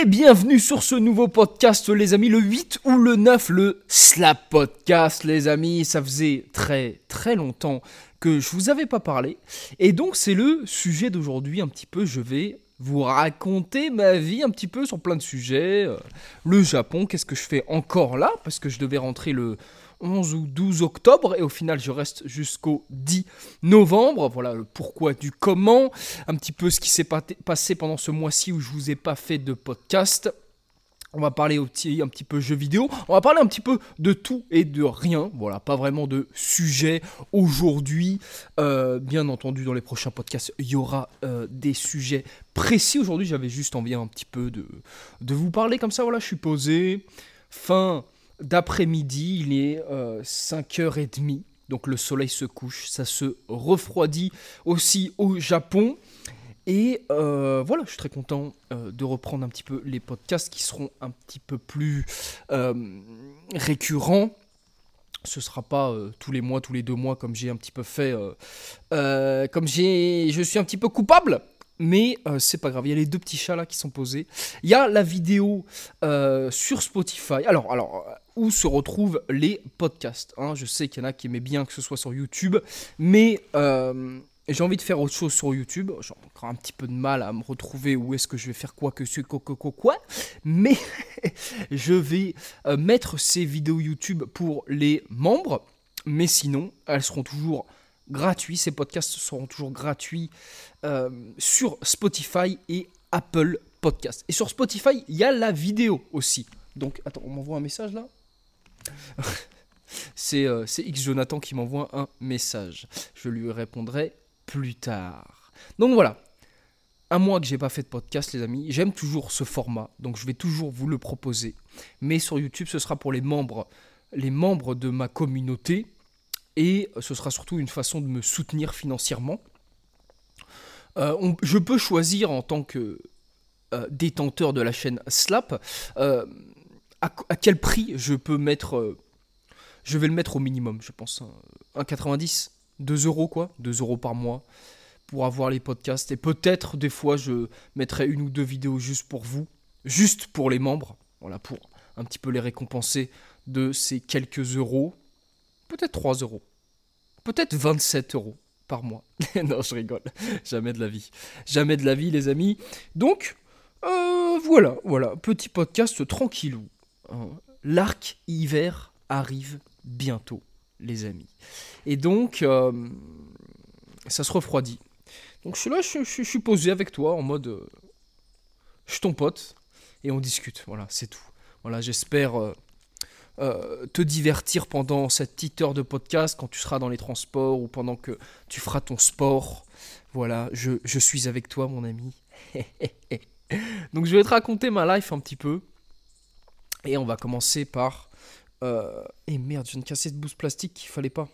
Et bienvenue sur ce nouveau podcast les amis, le 8 ou le 9, le Slap Podcast les amis. Ça faisait très très longtemps que je vous avais pas parlé. Et donc c'est le sujet d'aujourd'hui un petit peu, je vais vous raconter ma vie un petit peu sur plein de sujets. Euh, le Japon, qu'est-ce que je fais encore là? Parce que je devais rentrer le 11 ou 12 octobre et au final je reste jusqu'au 10 novembre. Voilà le pourquoi du comment, un petit peu ce qui s'est passé pendant ce mois-ci où je vous ai pas fait de podcast. On va parler aussi un petit peu jeux vidéo. On va parler un petit peu de tout et de rien. Voilà, pas vraiment de sujet aujourd'hui. Euh, bien entendu, dans les prochains podcasts, il y aura euh, des sujets précis. Aujourd'hui, j'avais juste envie un petit peu de, de vous parler comme ça. Voilà, je suis posé. Fin d'après-midi, il est 5h30, euh, donc le soleil se couche, ça se refroidit aussi au Japon. Et euh, voilà, je suis très content euh, de reprendre un petit peu les podcasts qui seront un petit peu plus récurrents. Ce sera pas tous les mois, tous les deux mois comme j'ai un petit peu fait, comme j'ai, je suis un petit peu coupable mais euh, c'est pas grave. Il y a les deux petits chats là qui sont posés. Il y a la vidéo sur Spotify. Alors, alors, où se retrouvent les podcasts hein. Je sais qu'il y en a qui aimaient bien que ce soit sur YouTube, mais j'ai envie de faire autre chose sur YouTube. J'ai encore un petit peu de mal à me retrouver où est-ce que je vais faire quoi que ce quoi, quoi, quoi, mais je vais mettre ces vidéos YouTube pour les membres. Mais sinon, elles seront toujours gratuits. Ces podcasts seront toujours gratuits euh, sur Spotify et Apple Podcasts. Et sur Spotify, il y a la vidéo aussi. Donc, attends, on m'envoie un message là? euh, C'est X Jonathan qui m'envoie un message. Je lui répondrai plus tard. Donc voilà. Un mois que j'ai pas fait de podcast, les amis. J'aime toujours ce format, donc je vais toujours vous le proposer. Mais sur YouTube, ce sera pour les membres, les membres de ma communauté et ce sera surtout une façon de me soutenir financièrement. Euh, je peux choisir en tant que euh, détenteur de la chaîne Slap à, quel prix je peux mettre. je vais le mettre au minimum, je pense. 1,90 2 euros quoi 2 euros par mois pour avoir les podcasts. Et peut-être des fois je mettrai une ou deux vidéos juste pour vous, juste pour les membres. Voilà, pour un petit peu les récompenser de ces quelques euros. Peut-être 3 euros peut-être 27 euros par mois. non, je rigole. Jamais de la vie. Jamais de la vie, les amis. Donc, euh, voilà, voilà. Petit podcast tranquillou. Hein. L'arc hiver arrive bientôt, les amis. Et donc, euh, ça se refroidit. Donc, je suis là, je, suis posé avec toi en mode. Euh, je suis ton pote et on discute. Voilà, c'est tout. Voilà, j'espère euh, te divertir pendant cette petite heure de podcast quand tu seras dans les transports ou pendant que tu feras ton sport. Voilà, je, je suis avec toi, mon ami. Donc je vais te raconter ma life un petit peu. Et on va commencer par... Euh... Et merde, je viens de casser de bouse plastique qu'il fallait pas.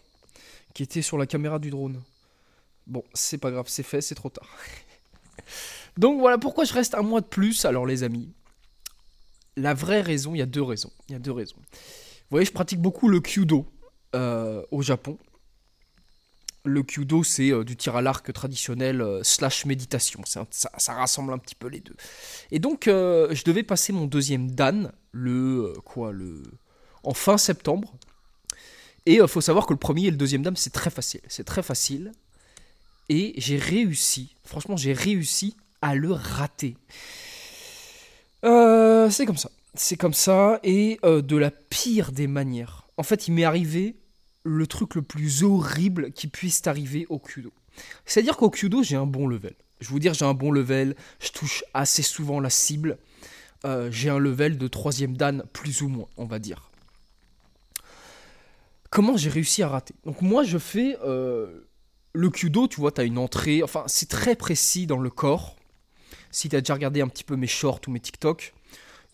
Qui était sur la caméra du drone. Bon, c'est pas grave, c'est fait, c'est trop tard. Donc voilà pourquoi je reste un mois de plus. Alors les amis, la vraie raison, il y a deux raisons. Il y a deux raisons. Vous voyez, je pratique beaucoup le kyudo euh, au Japon. Le kyudo, c'est euh, du tir à l'arc traditionnel euh, slash méditation. ça, rassemble un petit peu les deux. Et donc, je devais passer mon deuxième dan le quoi le en fin septembre. Et il faut savoir que le premier et le deuxième dan, c'est très facile. C'est très facile. Et j'ai réussi. Franchement, j'ai réussi à le rater. Euh, c'est comme ça. C'est comme ça, et euh, de la pire des manières. En fait, il m'est arrivé le truc le plus horrible qui puisse arriver au Kudo. C'est-à-dire qu'au Kudo, j'ai un bon level. Je vous dire, j'ai un bon level, je touche assez souvent la cible. Euh, j'ai un level de troisième dan, plus ou moins, on va dire. Comment j'ai réussi à rater? Donc moi, je fais le Kudo, tu vois, tu as une entrée, enfin, c'est très précis dans le corps si tu as déjà regardé un petit peu mes shorts ou mes TikTok,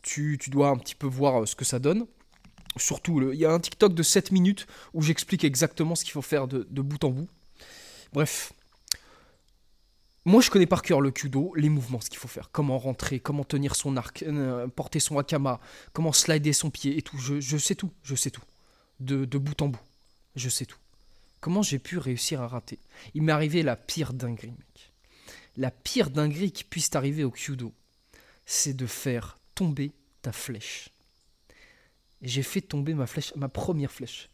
tu, dois un petit peu voir euh, ce que ça donne. Surtout, il y a un TikTok de 7 minutes où j'explique exactement ce qu'il faut faire de, bout en bout. Bref. Moi, je connais par cœur le kudo, les mouvements, ce qu'il faut faire. Comment rentrer, comment tenir son arc, euh, porter son akama, comment slider son pied et tout. Je, sais tout, je sais tout. De, de bout en bout. Je sais tout. Comment j'ai pu réussir à rater? Il m'est arrivé la pire dinguerie, mec la pire dinguerie qui puisse t'arriver au Kyudo, c'est de faire tomber ta flèche. J'ai fait tomber ma flèche, ma première flèche.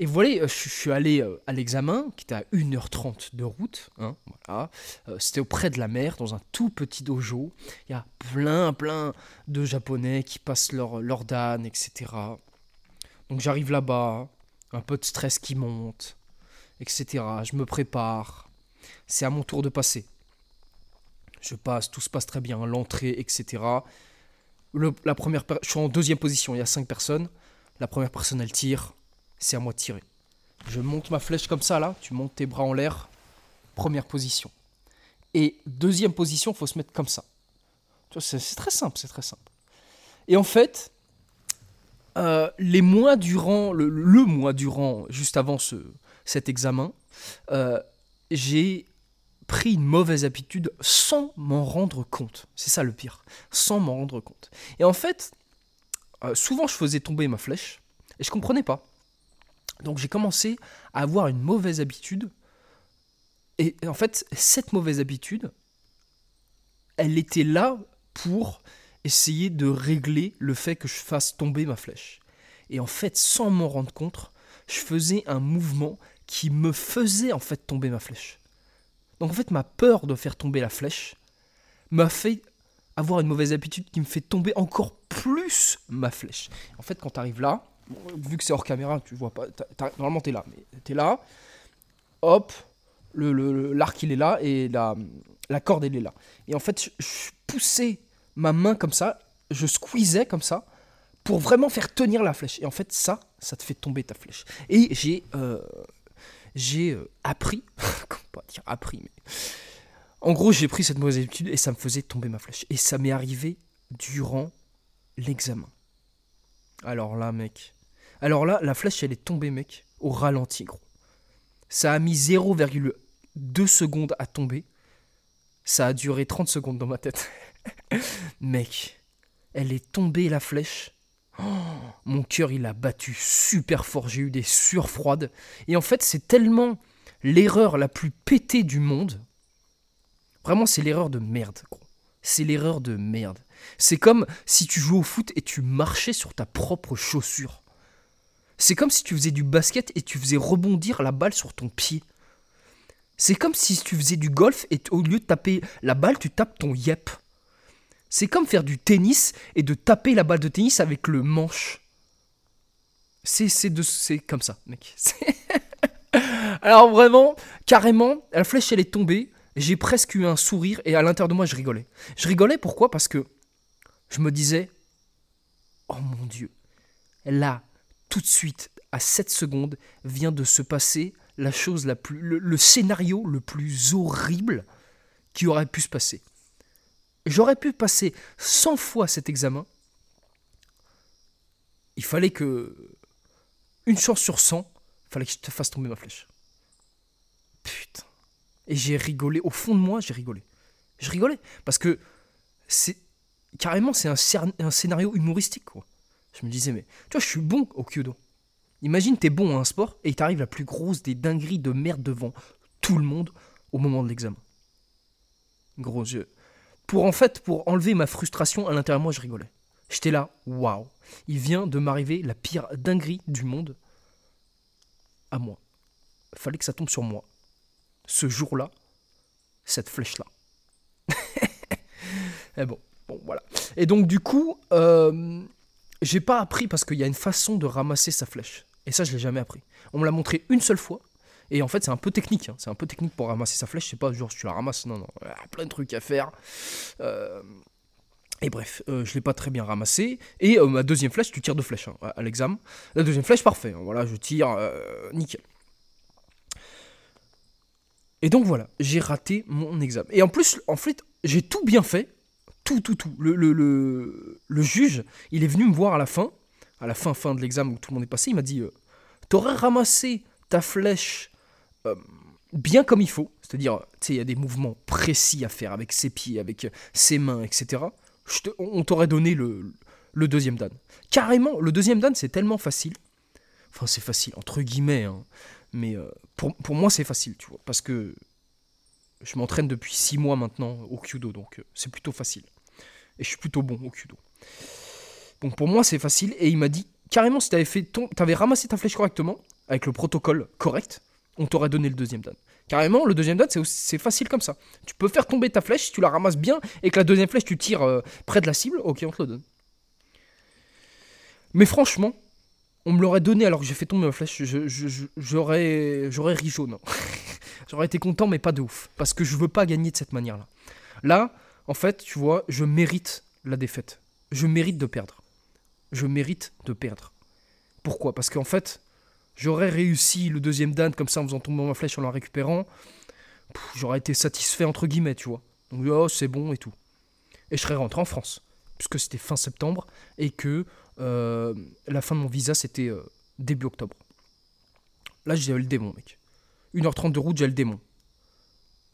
Et voilà, euh, je suis allé euh, à l'examen, qui était à 1h30 de route. Hein, voilà. Euh, c'était auprès de la mer, dans un tout petit dojo. Il y a plein, plein de Japonais qui passent leur, leur dan, etc. Donc j'arrive là-bas, un peu de stress qui monte, etc. Je me prépare. C'est à mon tour de passer. Je passe, tout se passe très bien, l'entrée, etc. la première, je suis en deuxième position, il y a cinq personnes. La première personne, elle tire c'est à moi de tirer. Je monte ma flèche comme ça, là, tu montes tes bras en l'air, première position. Et deuxième position, il faut se mettre comme ça. C'est très simple, c'est très simple. Et en fait, euh, les mois durant, le, mois durant, juste avant ce, cet examen, euh, j'ai pris une mauvaise habitude sans m'en rendre compte. C'est ça le pire, sans m'en rendre compte. Et en fait, euh, souvent je faisais tomber ma flèche et je comprenais pas. Donc j'ai commencé à avoir une mauvaise habitude. Et en fait, cette mauvaise habitude, elle était là pour essayer de régler le fait que je fasse tomber ma flèche. Et en fait, sans m'en rendre compte, je faisais un mouvement qui me faisait en fait tomber ma flèche. Donc en fait, ma peur de faire tomber la flèche m'a fait avoir une mauvaise habitude qui me fait tomber encore plus ma flèche. En fait, quand tu arrives là, vu que c'est hors caméra, tu vois pas. normalement, tu es là, mais tu es là. Hop, l'arc le, l'arc il est là et la, la corde elle est là. Et en fait, je, poussais ma main comme ça, je squeezais comme ça pour vraiment faire tenir la flèche. Et en fait, ça, ça te fait tomber ta flèche. Et j'ai euh, j'ai euh, appris, comment pas dire appris, mais en gros, j'ai pris cette mauvaise habitude et ça me faisait tomber ma flèche. Et ça m'est arrivé durant l'examen. Alors là, mec, alors là, la flèche, elle est tombée, mec, au ralenti, gros. Ça a mis 0,2 secondes à tomber. Ça a duré 30 secondes dans ma tête. mec, elle est tombée, la flèche. Oh, mon cœur, il a battu super fort. J'ai eu des sueurs froides. Et en fait, c'est tellement l'erreur la plus pétée du monde. Vraiment, c'est l'erreur de merde, gros. C'est l'erreur de merde. C'est comme si tu jouais au foot et tu marchais sur ta propre chaussure. C'est comme si tu faisais du basket et tu faisais rebondir la balle sur ton pied. C'est comme si tu faisais du golf et au lieu de taper la balle, tu tapes ton yep. C'est comme faire du tennis et de taper la balle de tennis avec le manche. C'est comme ça, mec. Alors vraiment, carrément, la flèche elle est tombée. J'ai presque eu un sourire et à l'intérieur de moi je rigolais. Je rigolais pourquoi? Parce que je me disais, oh mon Dieu, là, tout de suite, à cette seconde, vient de se passer la chose la plus. le, scénario le plus horrible qui aurait pu se passer. J'aurais pu passer 100 fois cet examen. Il fallait que. Une chance sur 100, il fallait que je te fasse tomber ma flèche. Putain. Et j'ai rigolé. Au fond de moi, j'ai rigolé. Je rigolais. Parce que c'est. Carrément, c'est un, un scénario humoristique, quoi. Je me disais, mais tu vois, je suis bon au Kyudo. Imagine, t'es bon à un sport et il t'arrive la plus grosse des dingueries de merde devant tout le monde au moment de l'examen. Gros, je... Pour en fait, pour enlever ma frustration à l'intérieur moi, je rigolais. J'étais là, waouh, il vient de m'arriver la pire dinguerie du monde à moi. Fallait que ça tombe sur moi. Ce jour-là, cette flèche-là. et bon, bon, voilà. Et donc, du coup, euh, j'ai pas appris parce qu'il y a une façon de ramasser sa flèche. Et ça, je l'ai jamais appris. On me l'a montré une seule fois. Et en fait, c'est un peu technique. Hein. C'est un peu technique pour ramasser sa flèche. C'est pas genre tu la ramasses. Non, non. Il y a plein de trucs à faire. Euh, et bref, euh, je l'ai pas très bien ramassé. Et euh, ma deuxième flèche, tu tires deux flèches hein, à l'examen. La deuxième flèche, parfait. Hein. Voilà, je tire. nickel. Et donc voilà, j'ai raté mon examen. Et en plus, en fait, j'ai tout bien fait tout, tout, tout. Le, le, le, juge, il est venu me voir à la fin, à la fin, fin de l'examen où tout le monde est passé, il m'a dit euh, T'aurais ramassé ta flèche euh, bien comme il faut, c'est-à-dire, tu sais, il y a des mouvements précis à faire avec ses pieds, avec ses mains, etc. on t'aurait donné le, deuxième dan. Carrément, le deuxième dan, c'est tellement facile. Enfin, c'est facile, entre guillemets, hein. mais euh, pour, pour moi, c'est facile, tu vois, parce que je m'entraîne depuis 6 mois maintenant au Kyudo, donc c'est plutôt facile. Et je suis plutôt bon au kudo. Donc pour moi, c'est facile. Et il m'a dit carrément, si t'avais fait t'avais ramassé ta flèche correctement, avec le protocole correct, on t'aurait donné le deuxième dan. Carrément, le deuxième dan, c'est, facile comme ça. Tu peux faire tomber ta flèche, si tu la ramasses bien, et que la deuxième flèche, tu tires euh, près de la cible, ok, on te le donne. Mais franchement, on me l'aurait donné alors que j'ai fait tomber ma flèche, j'aurais, j'aurais ri jaune. j'aurais été content, mais pas de ouf. Parce que je veux pas gagner de cette manière-là. Là, en fait, tu vois, je mérite la défaite. Je mérite de perdre. Je mérite de perdre. Pourquoi? Parce qu'en fait, j'aurais réussi le deuxième dan comme ça en faisant tomber ma flèche en la récupérant. J'aurais été satisfait entre guillemets, tu vois. Donc, oh, c'est bon et tout. Et je serais rentré en France. Puisque c'était fin septembre et que euh, la fin de mon visa, c'était euh, début octobre. Là, j'ai le démon, mec. 1h30 de route, j'ai le démon.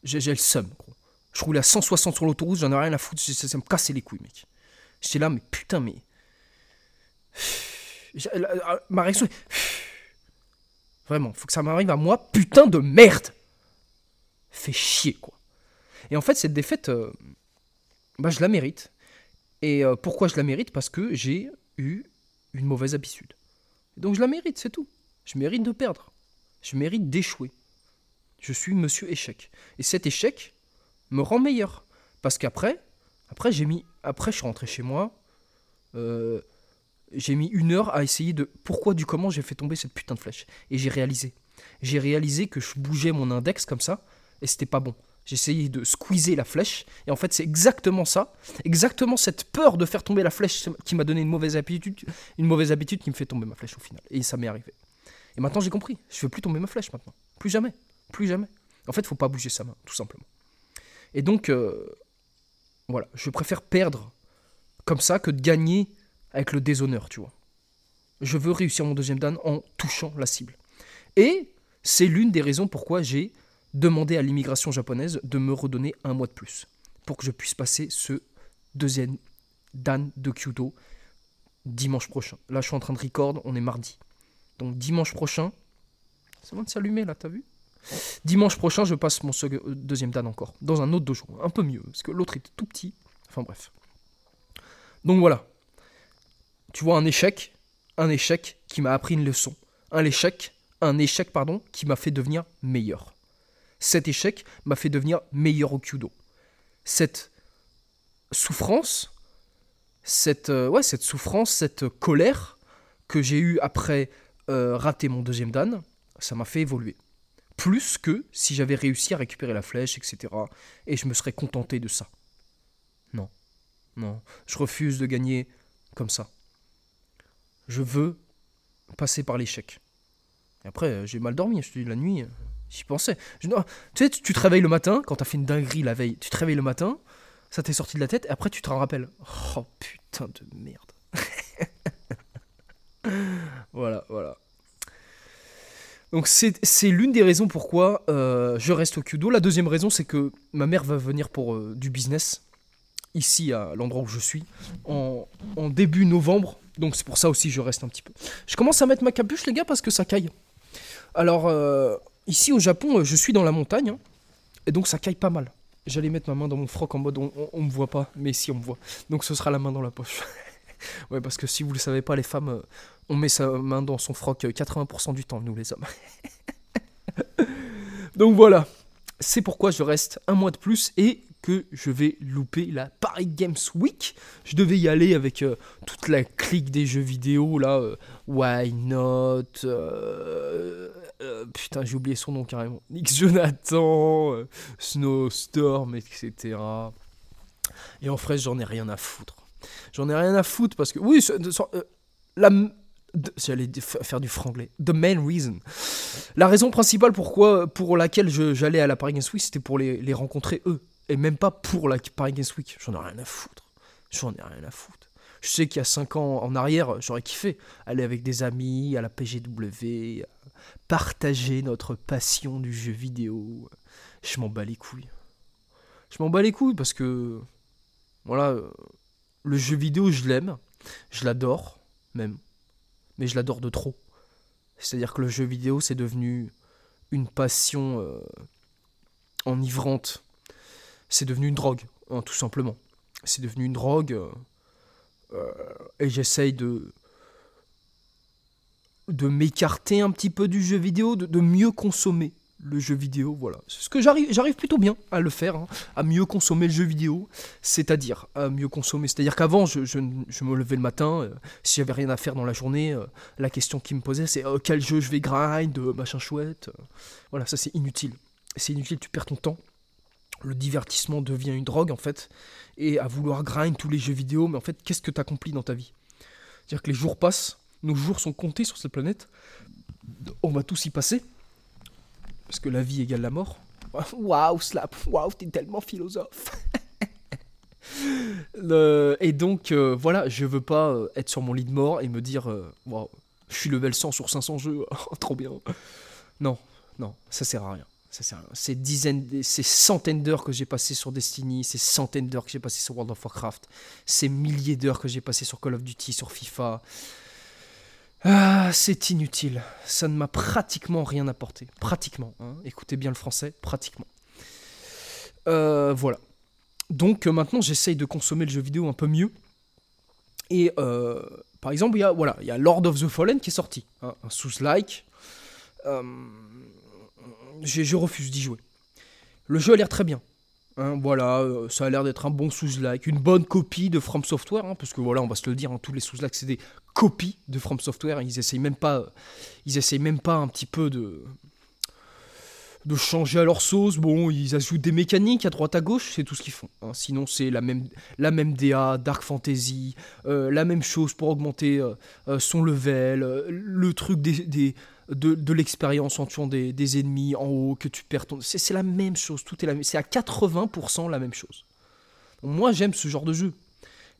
J'ai le seum, gros. Je roulais à 160 sur l'autoroute, j'en ai rien à foutre, ça, me cassait les couilles, mec. J'étais là, mais putain, mais. Ma réaction Vraiment, faut que ça m'arrive à moi, putain de merde Fait chier, quoi. Et en fait, cette défaite, euh, bah, je la mérite. Et pourquoi je la mérite? Parce que j'ai eu une mauvaise habitude. donc je la mérite, c'est tout. Je mérite de perdre. Je mérite d'échouer. Je suis monsieur échec. Et cet échec me rend meilleur. Parce qu'après, après, j'ai mis, après, je suis rentré chez moi. Euh, j'ai mis une heure à essayer de pourquoi du comment j'ai fait tomber cette putain de flèche. Et j'ai réalisé. J'ai réalisé que je bougeais mon index comme ça et c'était pas bon. J'essayais de squeezer la flèche. Et en fait, c'est exactement ça. Exactement cette peur de faire tomber la flèche qui m'a donné une mauvaise habitude. Une mauvaise habitude qui me fait tomber ma flèche au final. Et ça m'est arrivé. Et maintenant, j'ai compris. Je veux plus tomber ma flèche maintenant. Plus jamais. Plus jamais. En fait, faut pas bouger sa main, tout simplement. Et donc, euh, voilà. Je préfère perdre comme ça que de gagner avec le déshonneur, tu vois. Je veux réussir mon deuxième dan en touchant la cible. Et c'est l'une des raisons pourquoi j'ai demander à l'immigration japonaise de me redonner un mois de plus pour que je puisse passer ce deuxième dan de Kyudo dimanche prochain. Là, je suis en train de record, on est mardi. Donc dimanche prochain, c'est bon de s'allumer là, t'as vu? Dimanche prochain, je passe mon deuxième dan encore, dans un autre dojo, un peu mieux, parce que l'autre était tout petit. Enfin bref. Donc voilà. Tu vois, un échec, un échec qui m'a appris une leçon. Un échec, un échec, pardon, qui m'a fait devenir meilleur. Cet échec m'a fait devenir meilleur au kudo. Cette souffrance, cette, euh, ouais, cette souffrance, cette colère que j'ai eue après euh, rater mon deuxième dan, ça m'a fait évoluer. Plus que si j'avais réussi à récupérer la flèche, etc. Et je me serais contenté de ça. Non, non, je refuse de gagner comme ça. Je veux passer par l'échec. Et après, euh, j'ai mal dormi, je te dis, la nuit, J'y pensais. tu sais, tu, te réveilles le matin, quand t'as fait une dinguerie la veille, tu te réveilles le matin, ça t'est sorti de la tête, et après tu te rappelles. Oh putain de merde. voilà, voilà. Donc c'est l'une des raisons pourquoi euh, je reste au Kudo. La deuxième raison, c'est que ma mère va venir pour euh, du business, ici à l'endroit où je suis, en, en début novembre. Donc c'est pour ça aussi que je reste un petit peu. Je commence à mettre ma capuche, les gars, parce que ça caille. Alors, euh, Ici au Japon, je suis dans la montagne, hein, et donc ça caille pas mal. J'allais mettre ma main dans mon froc en mode on, on, me voit pas, mais si on me voit. Donc ce sera la main dans la poche. ouais, parce que si vous le savez pas, les femmes, euh, on met sa main dans son froc 80% euh, du temps, nous les hommes. donc voilà, c'est pourquoi je reste un mois de plus et que je vais louper la Paris Games Week. Je devais y aller avec euh, toute la clique des jeux vidéo, là, Why Not, putain j'ai oublié son nom carrément, Nick Jonathan, Snowstorm, etc. Et en vrai j'en ai rien à foutre. J'en ai rien à foutre parce que, oui, la... J'allais faire du franglais. The main reason. La raison principale pourquoi, pour laquelle j'allais à la Paris Games Week, c'était pour les, les rencontrer eux et même pas pour la Paris Games Week. J'en ai rien à foutre. J'en ai rien à foutre. Je sais qu'il y a 5 ans en arrière, j'aurais kiffé aller avec des amis à la PGW, partager notre passion du jeu vidéo. Je m'en bats les couilles. Je m'en bats les couilles parce que, voilà, le jeu vidéo, je l'aime, je l'adore, même, mais je l'adore de trop. C'est-à-dire que le jeu vidéo, c'est devenu une passion euh, enivrante c'est devenu une drogue, hein, tout simplement. c'est devenu une drogue. et j'essaye de de m'écarter un petit peu du jeu vidéo, de, mieux consommer le jeu vidéo, voilà. C'est ce que j'arrive, j'arrive plutôt bien à le faire, hein, à mieux consommer le jeu vidéo, c'est-à-dire à mieux consommer, c'est-à-dire qu'avant je, me levais le matin, euh, si j'avais rien à faire dans la journée, euh, la question qui me posait c'est euh, quel jeu je vais grind, machin chouette, voilà, ça c'est inutile, c'est inutile, tu perds ton temps, le divertissement devient une drogue en fait, et à vouloir grind tous les jeux vidéo, mais en fait qu'est-ce que tu accomplis dans ta vie? C'est-à-dire que les jours passent, nos jours sont comptés sur cette planète. On va tous y passer. Parce que la vie égale la mort. Waouh, Slap, waouh, t'es tellement philosophe. Et donc, euh, voilà, je veux pas euh, être sur mon lit de mort et me dire, euh, waouh, je suis level 100 sur 500 jeux, trop bien. Non, non, ça sert à rien. Ça sert à rien. Ces dizaines, ces centaines d'heures que j'ai passées sur Destiny, ces centaines d'heures que j'ai passées sur World of Warcraft, ces milliers d'heures que j'ai passées sur Call of Duty, sur FIFA, ah, c'est inutile. Ça ne m'a pratiquement rien apporté. Pratiquement. Hein. Écoutez bien le français, pratiquement. Euh, voilà. Donc euh, maintenant, j'essaye de consommer le jeu vidéo un peu mieux. Et euh, par exemple, il y, a, Lord of the Fallen qui est sorti. Hein, un sous-like. je refuse d'y jouer. Le jeu a l'air très bien. Hein, voilà, ça a l'air d'être un bon sous-like, une bonne copie de From Software, parce que voilà, on va se le dire, tous les sous-like, c'est des copie de From Software. Ils essayent même pas, ils essayent même pas un petit peu de de changer à leur sauce. Bon, ils ajoutent des mécaniques à droite à gauche, c'est tout ce qu'ils font. Hein. Sinon, c'est la même, la même DA, Dark Fantasy, euh, la même chose pour augmenter euh, euh, son level, le truc des, de, de l'expérience en tuant des, des, ennemis en haut, que tu perds ton... C'est la même chose, tout est la C'est à 80% la même chose. moi, j'aime ce genre de jeu.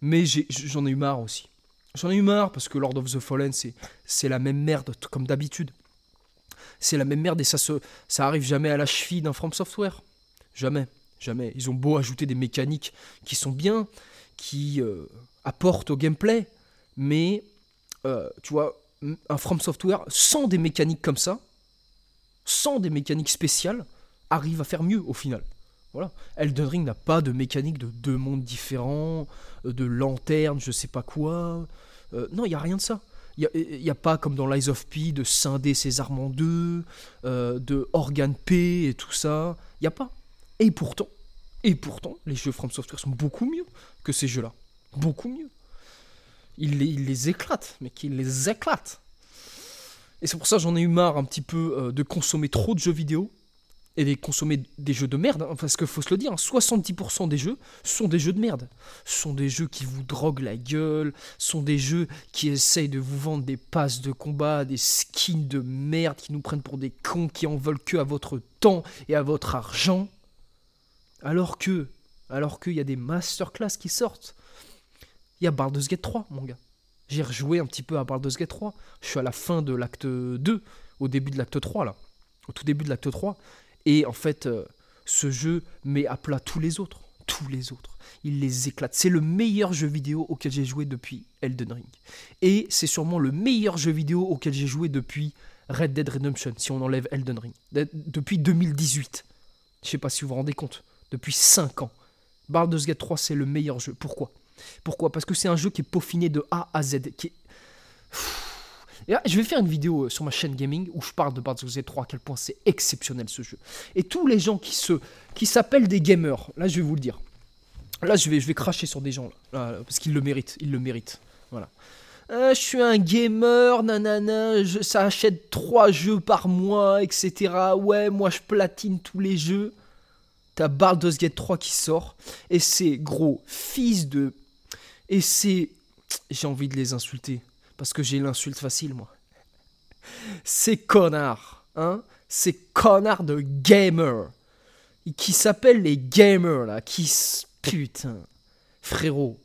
Mais j'en ai eu marre aussi. J'en ai eu marre parce que Lord of the Fallen, c'est la même merde comme d'habitude. C'est la même merde et ça, se, ça arrive jamais à la cheville d'un From Software. Jamais, jamais. Ils ont beau ajouter des mécaniques qui sont bien, qui euh, apportent au gameplay, mais euh, tu vois, un From Software sans des mécaniques comme ça, sans des mécaniques spéciales, arrive à faire mieux au final. Voilà. Elden Ring n'a pas de mécanique de deux mondes différents, euh, de lanterne, je sais pas quoi. Euh, non, il n'y a rien de ça. Il n'y a, pas comme dans Lies of P de scinder ses armes en euh, de organe P et tout ça. Il n'y a pas. Et pourtant, et pourtant, les jeux From Software sont beaucoup mieux que ces jeux-là. Beaucoup mieux. Ils les, éclatent, mais qu'ils les éclatent. Et c'est pour ça que j'en ai eu marre un petit peu euh, de consommer trop de jeux vidéo et de consommer des jeux de merde, hein, parce qu'il faut se le dire, 70% hein, des jeux sont des jeux de merde. Sont des jeux qui vous droguent la gueule, sont des jeux qui essayent de vous vendre des passes de combat, des skins de merde, qui nous prennent pour des cons, qui en veulent que à votre temps et à votre argent. Alors que, alors qu'il y a des masterclass qui sortent. Il y a Baldur's Gate 3, mon gars. J'ai rejoué un petit peu à Baldur's Gate 3. Je suis à la fin de l'acte 2, au début de l'acte 3, là. Au tout début de l'acte 3. Et en fait, euh, ce jeu met à plat tous les autres. Tous les autres. Il les éclate. C'est le meilleur jeu vidéo auquel j'ai joué depuis Elden Ring. Et c'est sûrement le meilleur jeu vidéo auquel j'ai joué depuis Red Dead Redemption, si on enlève Elden Ring. Depuis 2018. Je sais pas si vous vous rendez compte. Depuis 5 ans. Baldur's Gate 3, c'est le meilleur jeu. Pourquoi? Pourquoi? Parce que c'est un jeu qui est peaufiné de A à Z. Qui est je vais faire une vidéo euh, sur ma chaîne gaming où je parle de Baldur's Gate 3, à quel point c'est exceptionnel ce jeu. Et tous les gens qui se, qui s'appellent des gamers, là je vais vous le dire. Là je vais, je vais cracher sur des gens là, parce qu'ils le méritent, ils le méritent. Voilà. Euh, je suis un gamer, nanana, je, ça achète 3 jeux par mois, etc. Ouais, moi je platine tous les jeux. T'as Baldur's Gate 3 qui sort. Et c'est gros fils de. Et c'est. J'ai envie de les insulter. Parce que j'ai l'insulte facile, moi. Ces connards, hein Ces connards de gamers. Qui s'appellent les gamers, là. Qui. Putain. Frérot.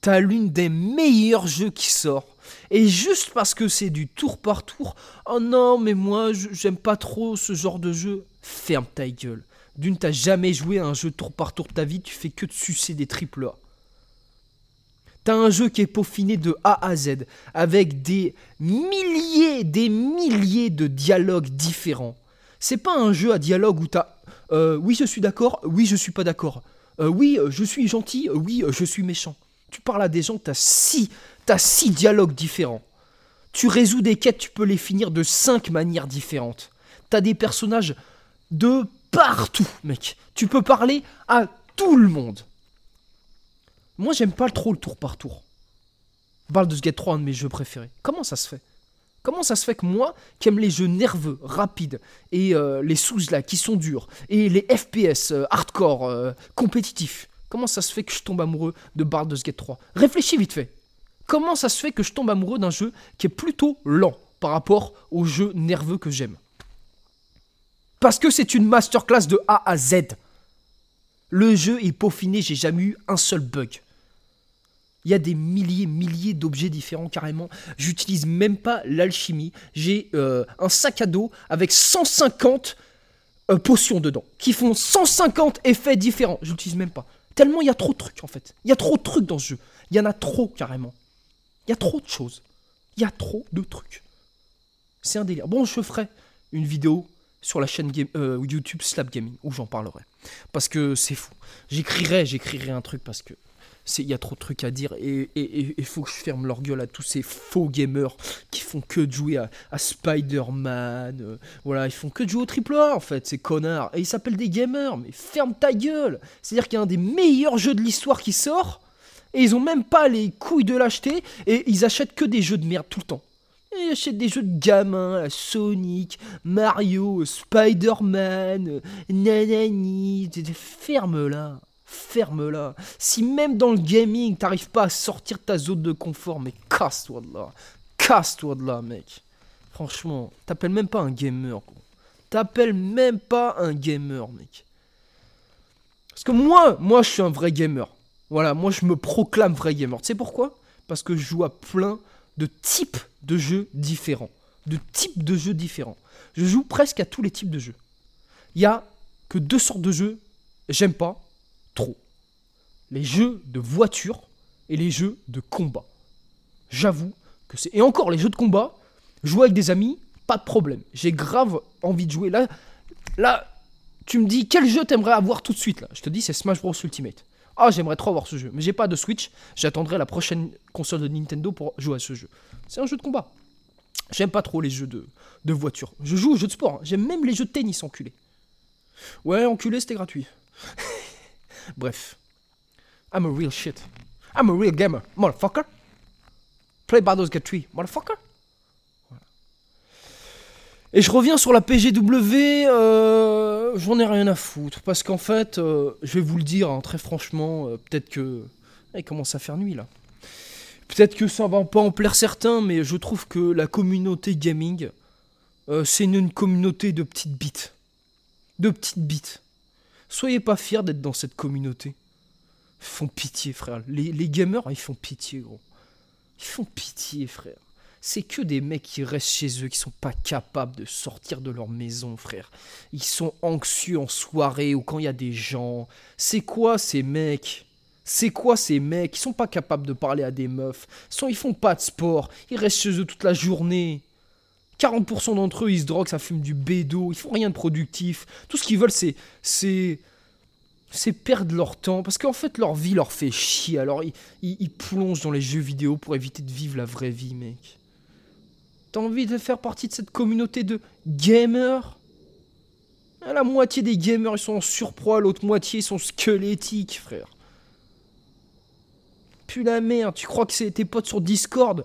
T'as l'une des meilleurs jeux qui sort. Et juste parce que c'est du tour par tour. Oh non, mais moi, j'aime pas trop ce genre de jeu. Ferme ta gueule. D'une, t'as jamais joué à un jeu tour par tour de ta vie, tu fais que de sucer des triple A. T'as un jeu qui est peaufiné de A à Z, avec des milliers, des milliers de dialogues différents. C'est pas un jeu à dialogue où t'as euh, oui je suis d'accord, oui je suis pas d'accord. Euh, oui, je suis gentil. Oui, je suis méchant. Tu parles à des gens, t'as six, as six dialogues différents. Tu résous des quêtes, tu peux les finir de cinq manières différentes. T'as des personnages de partout, mec. Tu peux parler à tout le monde. Moi, j'aime pas trop le tour par tour. Baldur's Gate 3, un de mes jeux préférés. Comment ça se fait? Comment ça se fait que moi, qui aime les jeux nerveux, rapides, et euh, les sous là qui sont durs, et les FPS euh, hardcore, euh, compétitifs, comment ça se fait que je tombe amoureux de Baldur's Gate 3 Réfléchis vite fait. Comment ça se fait que je tombe amoureux d'un jeu qui est plutôt lent par rapport aux jeux nerveux que j'aime? Parce que c'est une masterclass de A à Z. Le jeu est peaufiné, j'ai jamais eu un seul bug. Il y a des milliers, milliers d'objets différents carrément. J'utilise même pas l'alchimie. J'ai euh, un sac à dos avec 150 euh, potions dedans qui font 150 effets différents. Je l'utilise même pas. Tellement il y a trop de trucs en fait. Il y a trop de trucs dans ce jeu. Il y en a trop carrément. Il y a trop de choses. Il y a trop de trucs. C'est un délire. Bon, je ferai une vidéo sur la chaîne euh, YouTube Slap Gaming où j'en parlerai. Parce que c'est fou. J'écrirai, j'écrirai un truc parce que il y a trop de trucs à dire et il faut que je ferme leur gueule à tous ces faux gamers qui font que de jouer à, Spider-Man. Euh, voilà, ils font que de jouer au triple A en fait, ces connards. Et ils s'appellent des gamers, mais ferme ta gueule C'est-à-dire qu'il y a un des meilleurs jeux de l'histoire qui sort et ils ont même pas les couilles de l'acheter et ils achètent que des jeux de merde tout le temps. Et ils achètent des jeux de gamins, Sonic, Mario, Spider-Man, nanani, ferme là ferme-la. Si même dans le gaming, t'arrives pas à sortir ta zone de confort, mais casse-toi de là. Casse-toi de là, mec. Franchement, t'appelles même pas un gamer, T'appelles même pas un gamer, mec. Parce que moi, moi, je suis un vrai gamer. Voilà, moi, je me proclame vrai gamer. Tu sais pourquoi? Parce que je joue à plein de types de jeux différents. De types de jeux différents. Je joue presque à tous les types de jeux. Il y a que deux sortes de jeux, j'aime pas, trop. Les jeux de voiture et les jeux de combat. J'avoue que c'est... Et encore, les jeux de combat, jouer avec des amis, pas de problème. J'ai grave envie de jouer. Là, là, tu me dis quel jeu t'aimerais avoir tout de suite Je te dis c'est Smash Bros Ultimate. Ah, j'aimerais trop avoir ce jeu, mais j'ai pas de Switch. J'attendrai la prochaine console de Nintendo pour jouer à ce jeu. C'est un jeu de combat. J'aime pas trop les jeux de, de voiture. Je joue aux jeux de sport. Hein. J'aime même les jeux de tennis, enculé. Ouais, enculé, c'était gratuit. Bref. I'm a real shit. I'm a real gamer, motherfucker. Play Baldur's Gate 3, motherfucker. Et je reviens sur la PGW, euh, j'en ai rien à foutre. Parce qu'en fait, euh, je vais vous le dire hein, très franchement, euh, peut-être que. Il commence à faire nuit là. Peut-être que ça va pas en plaire certains, mais je trouve que la communauté gaming, c'est une, communauté de petites bites. De petites bites. Soyez pas fiers d'être dans cette communauté. Ils font pitié, frère. Les, gamers, ils font pitié, gros. Ils font pitié, frère. C'est que des mecs qui restent chez eux, qui sont pas capables de sortir de leur maison, frère. Ils sont anxieux en soirée ou quand il y a des gens. C'est quoi ces mecs? C'est quoi ces mecs? Ils sont pas capables de parler à des meufs. Ils font pas de sport. Ils restent chez eux toute la journée. 40% d'entre eux, ils se droguent, ça fume du bédo, ils font rien de productif. Tout ce qu'ils veulent, c'est, c'est, c'est perdre leur temps. Parce qu'en fait, leur vie leur fait chier. Alors, ils, ils, plongent dans les jeux vidéo pour éviter de vivre la vraie vie, mec. T'as envie de faire partie de cette communauté de gamers? La moitié des gamers, ils sont en surpoids, l'autre moitié, ils sont squelettiques, frère. Puis la merde, tu crois que c'est tes potes sur Discord?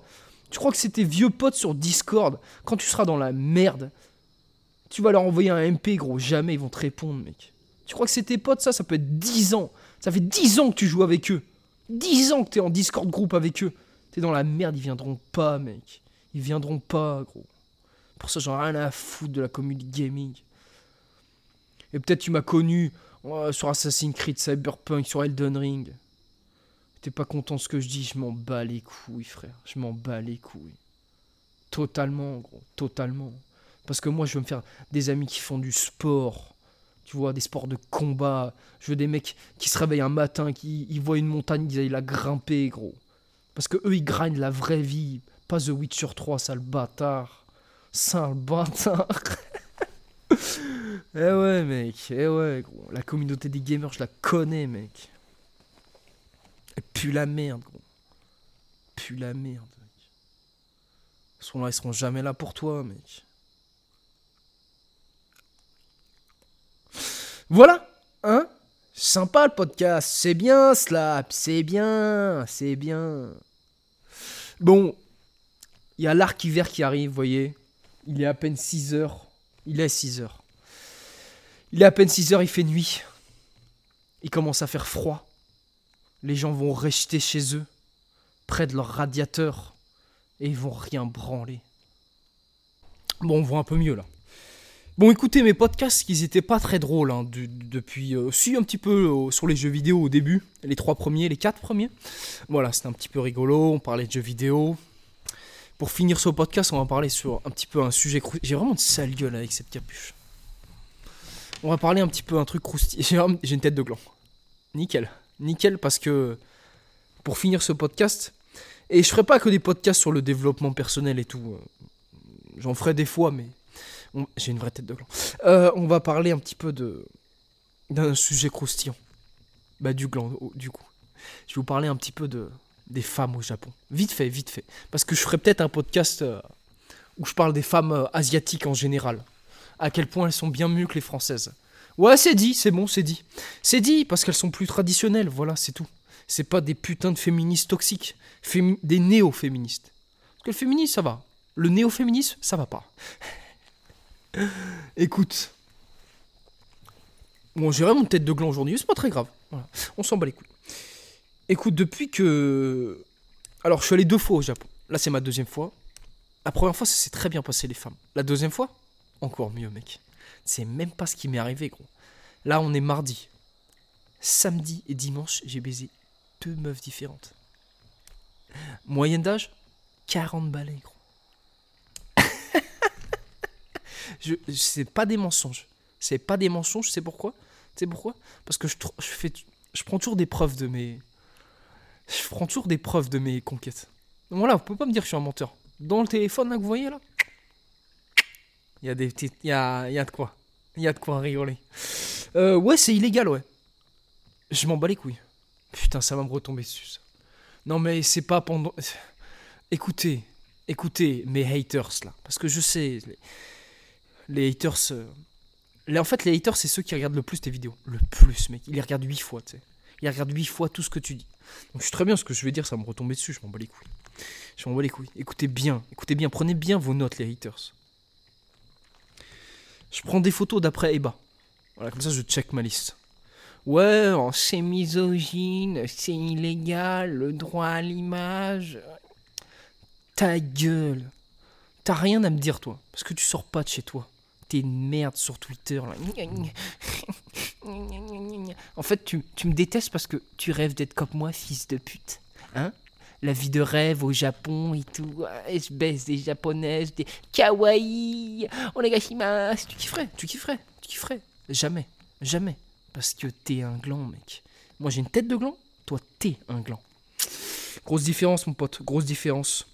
Tu crois que c'est tes vieux potes sur Discord, quand tu seras dans la merde, tu vas leur envoyer un MP, gros, jamais ils vont te répondre, mec. Tu crois que c'est tes potes, ça? Ça peut être 10 ans. Ça fait 10 ans que tu joues avec eux. 10 ans que t'es en Discord groupe avec eux. T'es dans la merde, ils viendront pas, mec. Ils viendront pas, gros. Pour ça, j'en ai rien à foutre de la community gaming. Et peut-être tu m'as connu sur Assassin's Creed, Cyberpunk, sur Elden Ring. T'es pas content de ce que je dis, je m'en bats les couilles, frère. Je m'en bats les couilles. Totalement, gros. Totalement. Parce que moi, je veux me faire des amis qui font du sport. Tu vois, des sports de combat. Je veux des mecs qui se réveillent un matin, qui voient une montagne, ils aillent la grimper, gros. Parce que eux, ils grindent la vraie vie. Pas The Witcher 3, sale bâtard. Sale bâtard. Eh ouais, mec, eh ouais, gros. La communauté des gamers, je la connais, mec. Elle pue la merde, gros. Pue la merde, mec. Ils seront là, ils seront jamais là pour toi, mec. Voilà, hein Sympa le podcast, c'est bien Slap, c'est bien, c'est bien. Bon, il y a l'arc hiver qui arrive, vous voyez. Il est à peine 6 heures. Il est 6 heures. Il est à peine 6 heures, il fait nuit. Il commence à faire froid. Les gens vont rester chez eux, près de leur radiateur, et ils vont rien branler. Bon, on voit un peu mieux là. Bon, écoutez, mes podcasts, ils étaient pas très drôles hein, depuis. Euh, si, un petit peu euh, sur les jeux vidéo au début. Les trois premiers, les quatre premiers. Voilà, c'était un petit peu rigolo. On parlait de jeux vidéo. Pour finir ce podcast, on va parler sur un petit peu un sujet. J'ai vraiment de sale gueule avec cette capuche. On va parler un petit peu un truc croustillant. J'ai une tête de gland. Nickel. Nickel parce que pour finir ce podcast, et je ferai pas que des podcasts sur le développement personnel et tout. Euh, j'en ferai des fois, mais j'ai une vraie tête de gland. Euh, on va parler un petit peu de d'un sujet croustillant. Bah du gland, du coup. Je vais vous parler un petit peu de des femmes au Japon. Vite fait, vite fait. Parce que je ferai peut-être un podcast euh, où je parle des femmes euh, asiatiques en général. À quel point elles sont bien mieux que les françaises. Ouais, c'est dit, c'est bon, c'est dit. C'est dit parce qu'elles sont plus traditionnelles, voilà, c'est tout. C'est pas des putains de féministes toxiques, des néo-féministes. Parce que le féminisme, ça va. Le néo-féminisme, ça va pas. Écoute. Bon, j'ai vraiment une tête de gland aujourd'hui, c'est pas très grave. On s'en bat les couilles. Écoute, depuis que. Alors, je suis allé deux fois au Japon. Là, c'est ma deuxième fois. La première fois, ça s'est très bien passé, les femmes. La deuxième fois, encore mieux, mec. C'est même pas ce qui m'est arrivé, gros. Là, on est mardi. Samedi et dimanche, j'ai baisé deux meufs différentes. Moyenne d'âge 40 balais, gros. je, c'est pas des mensonges. C'est pas des mensonges, c'est pourquoi? C'est pourquoi? Parce que je, je, fais, je prends toujours des preuves de mes. Je prends toujours des preuves de mes conquêtes. Voilà, vous pouvez pas me dire que je suis un menteur. Dans le téléphone là que vous voyez là, il y a des il y a, y a de quoi, il y a de quoi rigoler. Euh, ouais, c'est illégal, ouais. Je m'en bats les couilles. Putain, ça va me retomber dessus. Non mais c'est pas pendant. Écoutez, écoutez mes haters là, parce que je sais, les haters. Euh, en fait, les haters, c'est ceux qui regardent le plus tes vidéos. Le plus, mec. Ils les regardent 8 fois, tu sais. Ils regardent 8 fois tout ce que tu dis. Donc, je suis très bien ce que je vais dire, ça me retomber dessus, je m'en bats les couilles. Je m'en bats les couilles. Écoutez bien, écoutez bien, prenez bien vos notes, les haters. Je prends des photos d'après Eba. Voilà, comme ça, je check ma liste. Ouais, c'est misogyne, c'est illégal, le droit à l'image. Ta gueule. T'as rien à me dire, toi, parce que tu sors pas de chez toi t'es une merde sur Twitter. En fait, tu, me détestes parce que tu rêves d'être comme moi, fils de pute. Hein? La vie de rêve au Japon et tout. Je baisse des japonaises, des kawaii, onegashimasu. Tu kifferais, tu kifferais, tu kifferais. Jamais, jamais. Parce que t'es un gland, mec. Moi, j'ai une tête de gland. Toi, t'es un gland. Grosse différence, mon pote. Grosse différence.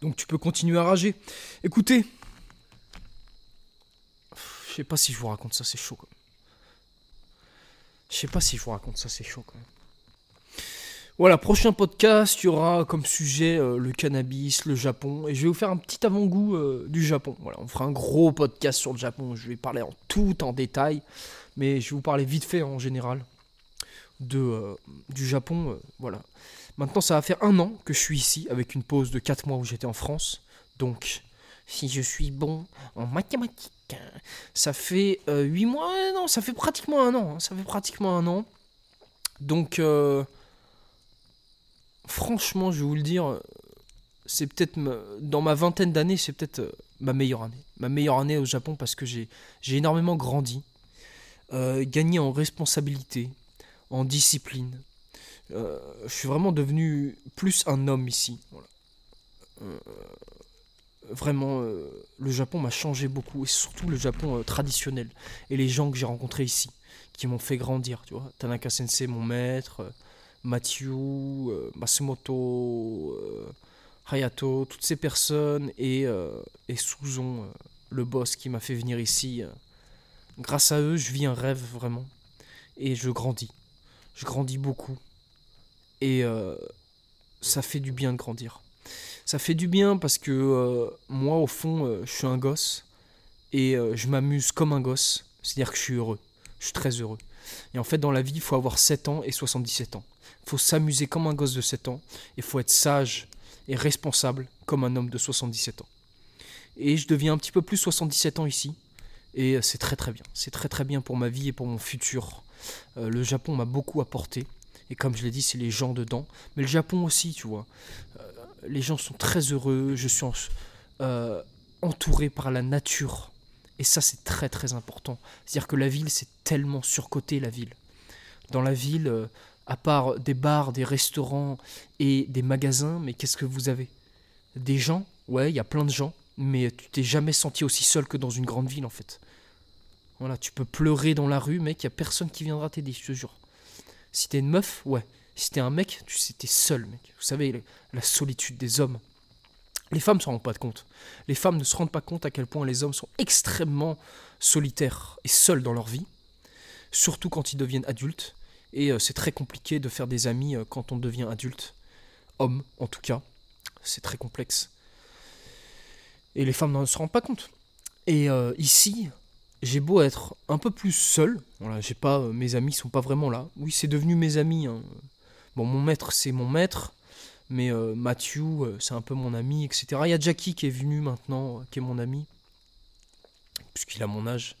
Donc, tu peux continuer à rager. Écoutez, je sais pas si je vous raconte ça, c'est chaud quand même. Je sais pas si je vous raconte ça, c'est chaud quand. Voilà, prochain podcast, il y aura comme sujet euh, le cannabis, le Japon, et je vais vous faire un petit avant-goût euh, du Japon. Voilà, on fera un gros podcast sur le Japon, je vais parler en tout en détail, mais je vais vous parler vite fait en général de, euh, du Japon. voilà. Maintenant, ça va faire un an que je suis ici, avec une pause de 4 mois où j'étais en France, donc si je suis bon en mathématiques, ça fait 8 euh, mois, non, ça fait pratiquement un an, hein. ça fait pratiquement un an. Donc, euh, franchement, je vais vous le dire, c'est peut-être, dans ma vingtaine d'années, c'est peut-être euh, ma meilleure année. Ma meilleure année au Japon parce que j'ai, énormément grandi, gagné en responsabilité, en discipline. je suis vraiment devenu plus un homme ici. Voilà vraiment, euh, le Japon m'a changé beaucoup, et surtout le Japon euh, traditionnel, et les gens que j'ai rencontrés ici, qui m'ont fait grandir, tu vois. Tanaka Sensei, mon maître, euh, Mathieu, Masumoto, Hayato, toutes ces personnes, et, et Suzon, le boss qui m'a fait venir ici, Grâce à eux, je vis un rêve vraiment. Et je grandis. Je grandis beaucoup. Et euh, ça fait du bien de grandir. Ça fait du bien parce que euh, moi, au fond, euh, je suis un gosse. Et je m'amuse comme un gosse. C'est-à-dire que je suis heureux. Je suis très heureux. Et en fait, dans la vie, il faut avoir 7 ans et 77 ans. Il faut s'amuser comme un gosse de 7 ans. Il faut être sage et responsable comme un homme de 77 ans. Et je deviens un petit peu plus 77 ans ici. Et c'est très très bien. C'est très très bien pour ma vie et pour mon futur. le Japon m'a beaucoup apporté. Et comme je l'ai dit, c'est les gens dedans. Mais le Japon aussi, tu vois. Les gens sont très heureux. Je suis euh, entouré par la nature. Et ça, c'est très très important. C'est-à-dire que la ville, c'est tellement surcoté, la ville. Dans la ville, euh, à part des bars, des restaurants et des magasins, mais qu'est-ce que vous avez? Des gens? Ouais, il y a plein de gens. Mais tu t'es jamais senti aussi seul que dans une grande ville, en fait. Voilà, tu peux pleurer dans la rue, mec, il n'y a personne qui viendra t'aider, je te jure. Si t'es une meuf, ouais. Si t'es un mec, tu sais, t'es seul, mec. Vous savez, la solitude des hommes. Les femmes ne s'en rendent pas compte. Les femmes ne se rendent pas compte à quel point les hommes sont extrêmement solitaires et seuls dans leur vie, surtout quand ils deviennent adultes. Et euh, c'est très compliqué de faire des amis euh, quand on devient adulte. Homme, en tout cas. C'est très complexe. Et les femmes ne se rendent pas compte. Et euh, ici, j'ai beau être un peu plus seul, voilà, j'ai pas, mes amis sont pas vraiment là. Oui, c'est devenu mes amis. Hein. Bon, mon maître, c'est mon maître, mais euh, Mathieu, euh, c'est un peu mon ami, etc. Il y a Jackie qui est venu maintenant, qui est mon ami, puisqu'il a mon âge.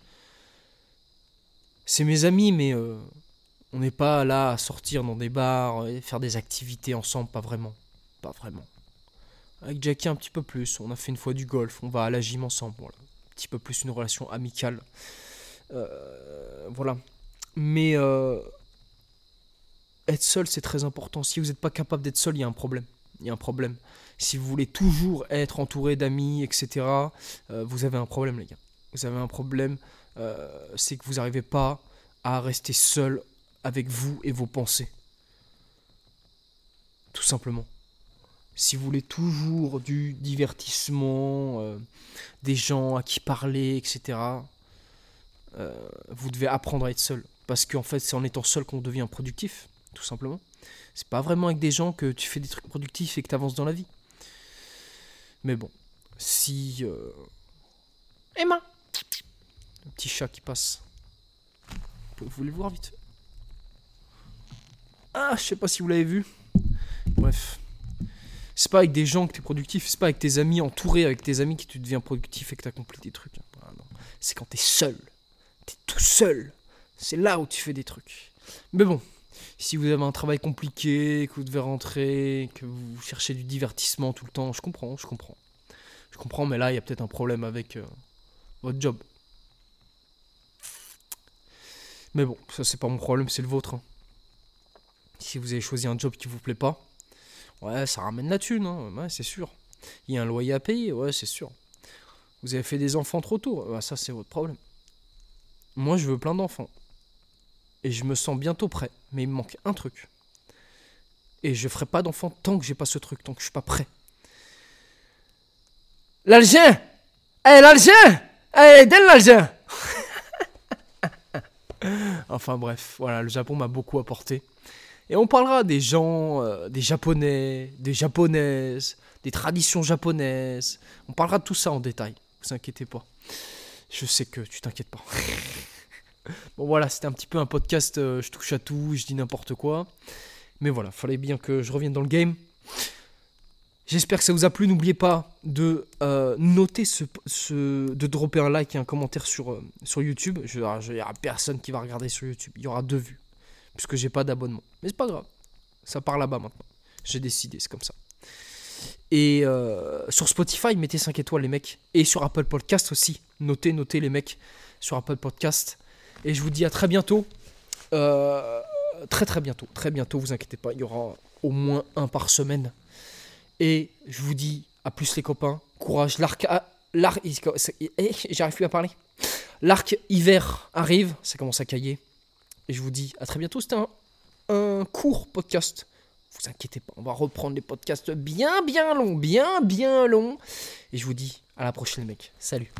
C'est mes amis, mais on n'est pas là à sortir dans des bars et faire des activités ensemble, pas vraiment. Pas vraiment. Avec Jackie un petit peu plus, on a fait une fois du golf, on va à la gym ensemble, voilà petit peu plus une relation amicale. Euh, voilà. Mais euh, être seul, c'est très important. Si vous n'êtes pas capable d'être seul, il y a un problème. Il y a un problème. Si vous voulez toujours être entouré d'amis, etc., euh, vous avez un problème, les gars. Vous avez un problème, c'est que vous n'arrivez pas à rester seul avec vous et vos pensées. Tout simplement si vous voulez toujours du divertissement, euh, des gens à qui parler, etc., euh, vous devez apprendre à être seul. Parce qu'en fait, c'est en étant seul qu'on devient productif, tout simplement. C'est pas vraiment avec des gens que tu fais des trucs productifs et que tu avances dans la vie. Mais bon, si. Euh, Emma Un petit chat qui passe. Vous voulez le voir vite Ah, je sais pas si vous l'avez vu. Bref. C'est pas avec des gens que tu es productif, c'est pas avec tes amis, entouré avec tes amis que tu deviens productif et que tu accomplis des trucs. C'est quand tu es seul. Tu es tout seul. C'est là où tu fais des trucs. Mais bon, si vous avez un travail compliqué, que vous devez rentrer, que vous cherchez du divertissement tout le temps, je comprends, je comprends. Je comprends, mais là, il y a peut-être un problème avec euh, votre job. Mais bon, ça c'est pas mon problème, c'est le vôtre. Hein. Si vous avez choisi un job qui vous plaît pas, Ouais, ça ramène la thune, hein. c'est sûr. Il y a un loyer à payer, ouais, c'est sûr. Vous avez fait des enfants trop tôt, ça c'est votre problème. Moi, je veux plein d'enfants. Et je me sens bientôt prêt, mais il me manque un truc. Et je ferai pas d'enfants tant que j'ai pas ce truc, tant que je suis pas prêt. L'Algien Eh, l'Algien Eh, donne l'Algien Enfin bref, voilà, le Japon m'a beaucoup apporté. Et on parlera des gens, euh, des japonais, des japonaises, des traditions japonaises. On parlera de tout ça en détail. Vous inquiétez pas. Je sais que tu t'inquiètes pas. bon voilà, c'était un petit peu un podcast, euh, je touche à tout, je dis n'importe quoi. Mais voilà, fallait bien que je revienne dans le game. J'espère que ça vous a plu. N'oubliez pas de euh, noter ce, de dropper un like et un commentaire sur, sur YouTube. Il n'y aura personne qui va regarder sur YouTube. Il y aura deux vues puisque j'ai pas d'abonnement. Mais c'est pas grave, ça part là-bas maintenant. J'ai décidé, c'est comme ça. Et euh, sur Spotify, mettez 5 étoiles les mecs. Et sur Apple Podcast aussi. Notez, notez les mecs sur Apple Podcast. Et je vous dis à très bientôt. Euh, très très bientôt. Très bientôt, vous inquiétez pas. Il y aura au moins un par semaine. Et je vous dis à plus les copains. Courage. L'arc... L'arc... Eh, j'arrive plus à parler. L'arc hiver arrive. Ça commence à cailler. Et je vous dis à très bientôt. C'était un, court podcast. Vous inquiétez pas, on va reprendre les podcasts bien bien longs, bien bien longs. Et je vous dis à la prochaine mec. Salut.